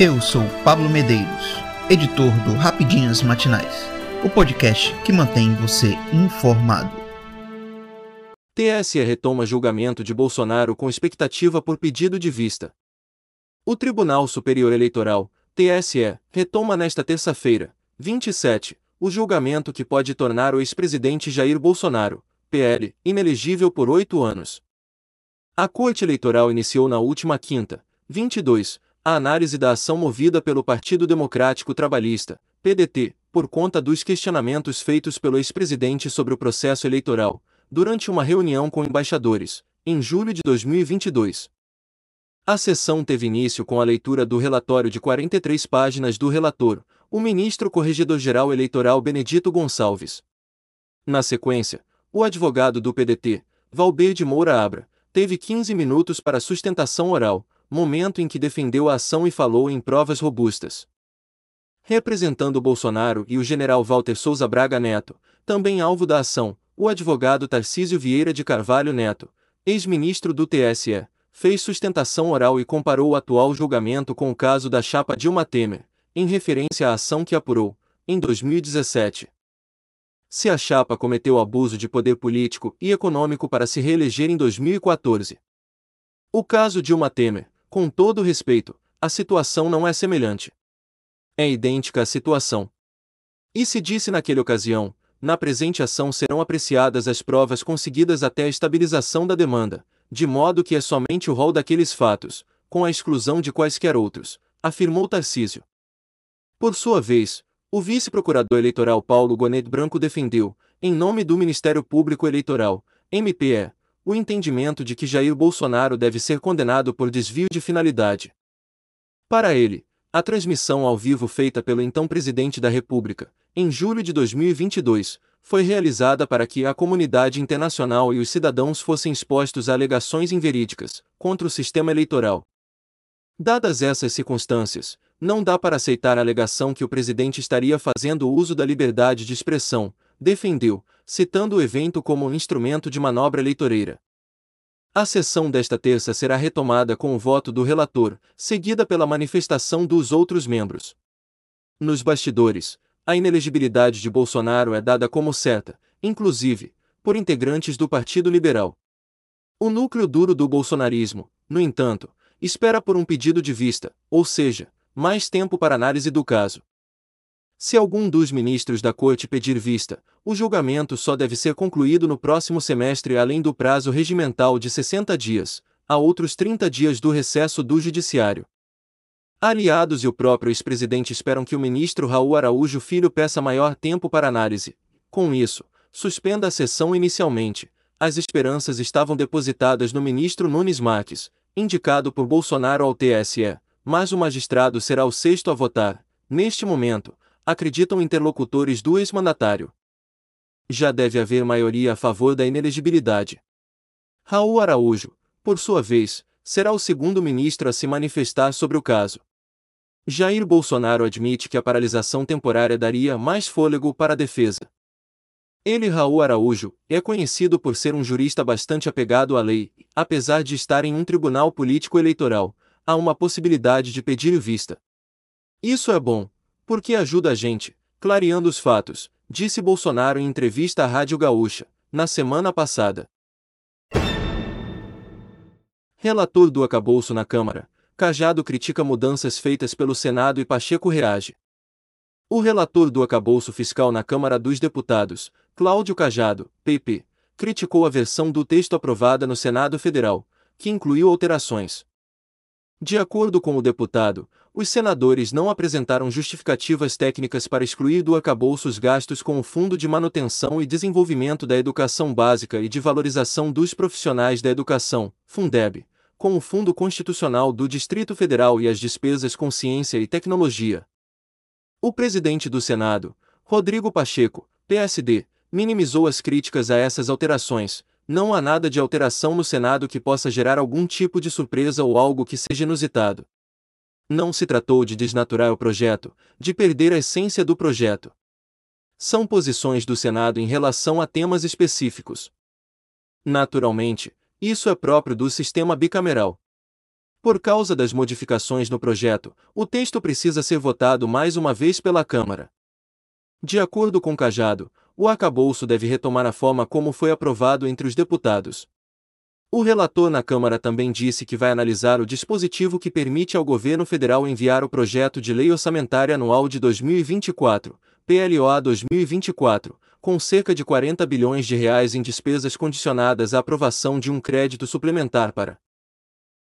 Eu sou Pablo Medeiros, editor do Rapidinhas Matinais, o podcast que mantém você informado. TSE retoma julgamento de Bolsonaro com expectativa por pedido de vista. O Tribunal Superior Eleitoral, TSE, retoma nesta terça-feira, 27, o julgamento que pode tornar o ex-presidente Jair Bolsonaro, PL, inelegível por oito anos. A Corte Eleitoral iniciou na última quinta, 22, a análise da ação movida pelo Partido Democrático Trabalhista, PDT, por conta dos questionamentos feitos pelo ex-presidente sobre o processo eleitoral, durante uma reunião com embaixadores, em julho de 2022. A sessão teve início com a leitura do relatório de 43 páginas do relator, o ministro Corregedor-Geral Eleitoral Benedito Gonçalves. Na sequência, o advogado do PDT, Valber de Moura Abra, teve 15 minutos para sustentação oral, momento em que defendeu a ação e falou em provas robustas. Representando Bolsonaro e o general Walter Souza Braga Neto, também alvo da ação, o advogado Tarcísio Vieira de Carvalho Neto, ex-ministro do TSE, fez sustentação oral e comparou o atual julgamento com o caso da chapa Dilma Temer, em referência à ação que apurou, em 2017. Se a chapa cometeu abuso de poder político e econômico para se reeleger em 2014. O caso Dilma Temer, com todo respeito, a situação não é semelhante. É idêntica à situação. E se disse naquela ocasião, na presente ação serão apreciadas as provas conseguidas até a estabilização da demanda, de modo que é somente o rol daqueles fatos, com a exclusão de quaisquer outros, afirmou Tarcísio. Por sua vez, o vice-procurador eleitoral Paulo Gonet Branco defendeu, em nome do Ministério Público Eleitoral, MPE, o entendimento de que Jair Bolsonaro deve ser condenado por desvio de finalidade. Para ele, a transmissão ao vivo feita pelo então presidente da República, em julho de 2022, foi realizada para que a comunidade internacional e os cidadãos fossem expostos a alegações inverídicas contra o sistema eleitoral. Dadas essas circunstâncias, não dá para aceitar a alegação que o presidente estaria fazendo uso da liberdade de expressão, defendeu, citando o evento como um instrumento de manobra eleitoreira. A sessão desta terça será retomada com o voto do relator, seguida pela manifestação dos outros membros. Nos bastidores, a inelegibilidade de Bolsonaro é dada como certa, inclusive, por integrantes do Partido Liberal. O núcleo duro do bolsonarismo, no entanto, espera por um pedido de vista, ou seja, mais tempo para análise do caso. Se algum dos ministros da Corte pedir vista, o julgamento só deve ser concluído no próximo semestre além do prazo regimental de 60 dias, a outros 30 dias do recesso do Judiciário. Aliados e o próprio ex-presidente esperam que o ministro Raul Araújo Filho peça maior tempo para análise. Com isso, suspenda a sessão inicialmente. As esperanças estavam depositadas no ministro Nunes Marques, indicado por Bolsonaro ao TSE, mas o magistrado será o sexto a votar. Neste momento, acreditam interlocutores do ex-mandatário. Já deve haver maioria a favor da inelegibilidade. Raul Araújo, por sua vez, será o segundo ministro a se manifestar sobre o caso. Jair Bolsonaro admite que a paralisação temporária daria mais fôlego para a defesa. Ele, Raul Araújo, é conhecido por ser um jurista bastante apegado à lei, apesar de estar em um tribunal político eleitoral, há uma possibilidade de pedir vista. Isso é bom, porque ajuda a gente, clareando os fatos, disse Bolsonaro em entrevista à Rádio Gaúcha, na semana passada. Relator do acabouço na Câmara, Cajado critica mudanças feitas pelo Senado e Pacheco reage. O relator do acabouço fiscal na Câmara dos Deputados, Cláudio Cajado, PP, criticou a versão do texto aprovada no Senado Federal, que incluiu alterações. De acordo com o deputado, os senadores não apresentaram justificativas técnicas para excluir do arcabouço os gastos com o Fundo de Manutenção e Desenvolvimento da Educação Básica e de Valorização dos Profissionais da Educação, Fundeb, com o Fundo Constitucional do Distrito Federal e as despesas com ciência e tecnologia. O presidente do Senado, Rodrigo Pacheco, PSD, minimizou as críticas a essas alterações. Não há nada de alteração no Senado que possa gerar algum tipo de surpresa ou algo que seja inusitado. Não se tratou de desnaturar o projeto, de perder a essência do projeto. São posições do Senado em relação a temas específicos. Naturalmente, isso é próprio do sistema bicameral. Por causa das modificações no projeto, o texto precisa ser votado mais uma vez pela Câmara. De acordo com Cajado, o arcabouço deve retomar a forma como foi aprovado entre os deputados. O relator na Câmara também disse que vai analisar o dispositivo que permite ao governo federal enviar o projeto de lei orçamentária anual de 2024, PLOA 2024, com cerca de 40 bilhões de reais em despesas condicionadas à aprovação de um crédito suplementar para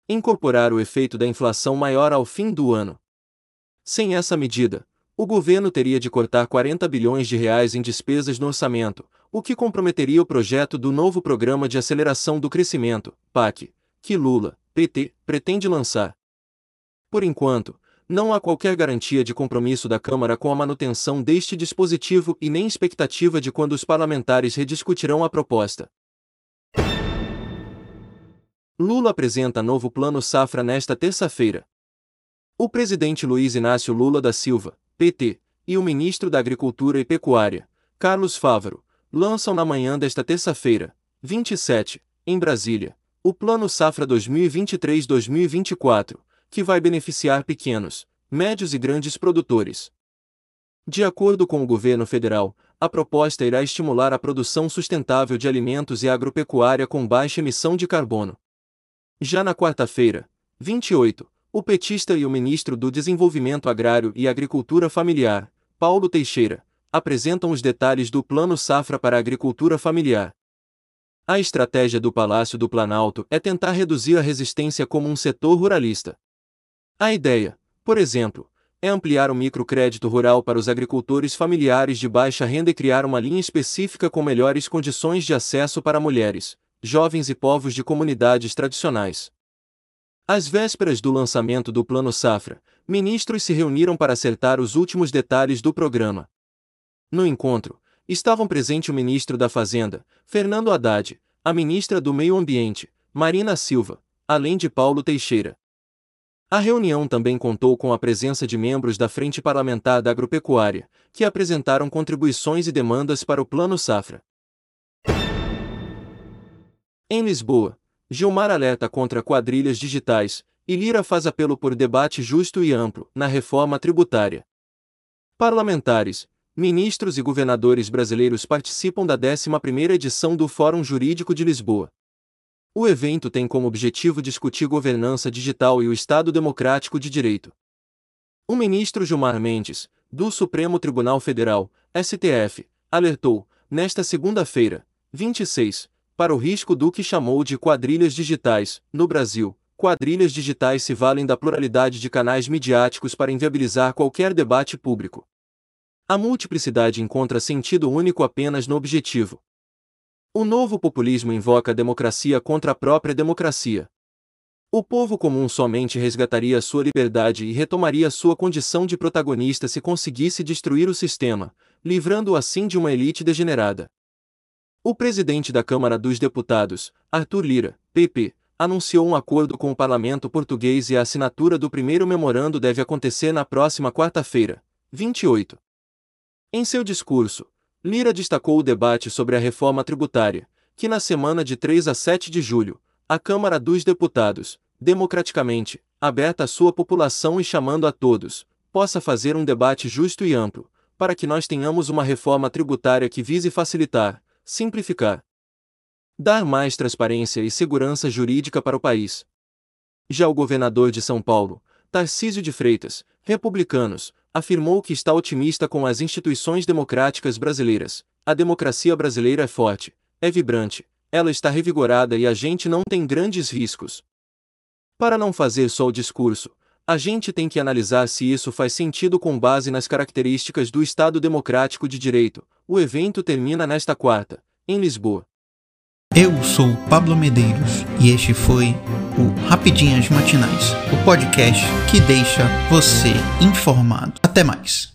incorporar o efeito da inflação maior ao fim do ano. Sem essa medida, o governo teria de cortar 40 bilhões de reais em despesas no orçamento, o que comprometeria o projeto do novo Programa de Aceleração do Crescimento, PAC, que Lula, PT, pretende lançar. Por enquanto, não há qualquer garantia de compromisso da Câmara com a manutenção deste dispositivo e nem expectativa de quando os parlamentares rediscutirão a proposta. Lula apresenta novo plano safra nesta terça-feira. O presidente Luiz Inácio Lula da Silva, PT, e o ministro da Agricultura e Pecuária, Carlos Fávaro, lançam na manhã desta terça-feira, 27, em Brasília, o Plano Safra 2023-2024, que vai beneficiar pequenos, médios e grandes produtores. De acordo com o governo federal, a proposta irá estimular a produção sustentável de alimentos e agropecuária com baixa emissão de carbono. Já na quarta-feira, 28, o petista e o ministro do Desenvolvimento Agrário e Agricultura Familiar, Paulo Teixeira, apresentam os detalhes do Plano Safra para a Agricultura Familiar. A estratégia do Palácio do Planalto é tentar reduzir a resistência como um setor ruralista. A ideia, por exemplo, é ampliar o microcrédito rural para os agricultores familiares de baixa renda e criar uma linha específica com melhores condições de acesso para mulheres, jovens e povos de comunidades tradicionais. Às vésperas do lançamento do Plano Safra, ministros se reuniram para acertar os últimos detalhes do programa. No encontro, estavam presentes o ministro da Fazenda, Fernando Haddad, a ministra do Meio Ambiente, Marina Silva, além de Paulo Teixeira. A reunião também contou com a presença de membros da Frente Parlamentar da Agropecuária, que apresentaram contribuições e demandas para o Plano Safra. Em Lisboa, Gilmar alerta contra quadrilhas digitais, e Lira faz apelo por debate justo e amplo na reforma tributária. Parlamentares, ministros e governadores brasileiros participam da 11ª edição do Fórum Jurídico de Lisboa. O evento tem como objetivo discutir governança digital e o Estado Democrático de Direito. O ministro Gilmar Mendes, do Supremo Tribunal Federal, STF, alertou, nesta segunda-feira, 26, para o risco do que chamou de quadrilhas digitais. No Brasil, quadrilhas digitais se valem da pluralidade de canais midiáticos para inviabilizar qualquer debate público. A multiplicidade encontra sentido único apenas no objetivo. O novo populismo invoca a democracia contra a própria democracia. O povo comum somente resgataria sua liberdade e retomaria sua condição de protagonista se conseguisse destruir o sistema, livrando-o assim de uma elite degenerada. O presidente da Câmara dos Deputados, Arthur Lira, PP, anunciou um acordo com o parlamento português e a assinatura do primeiro memorando deve acontecer na próxima quarta-feira, 28. Em seu discurso, Lira destacou o debate sobre a reforma tributária, que na semana de 3 a 7 de julho, a Câmara dos Deputados, democraticamente, aberta à sua população e chamando a todos, possa fazer um debate justo e amplo, para que nós tenhamos uma reforma tributária que vise facilitar, simplificar, dar mais transparência e segurança jurídica para o país. Já o governador de São Paulo, Tarcísio de Freitas, republicanos, afirmou que está otimista com as instituições democráticas brasileiras. A democracia brasileira é forte, é vibrante, ela está revigorada e a gente não tem grandes riscos. Para não fazer só o discurso, a gente tem que analisar se isso faz sentido com base nas características do Estado Democrático de Direito. O evento termina nesta quarta, em Lisboa. Eu sou Pablo Medeiros e este foi o Rapidinhas Matinais, o podcast que deixa você informado. Até mais.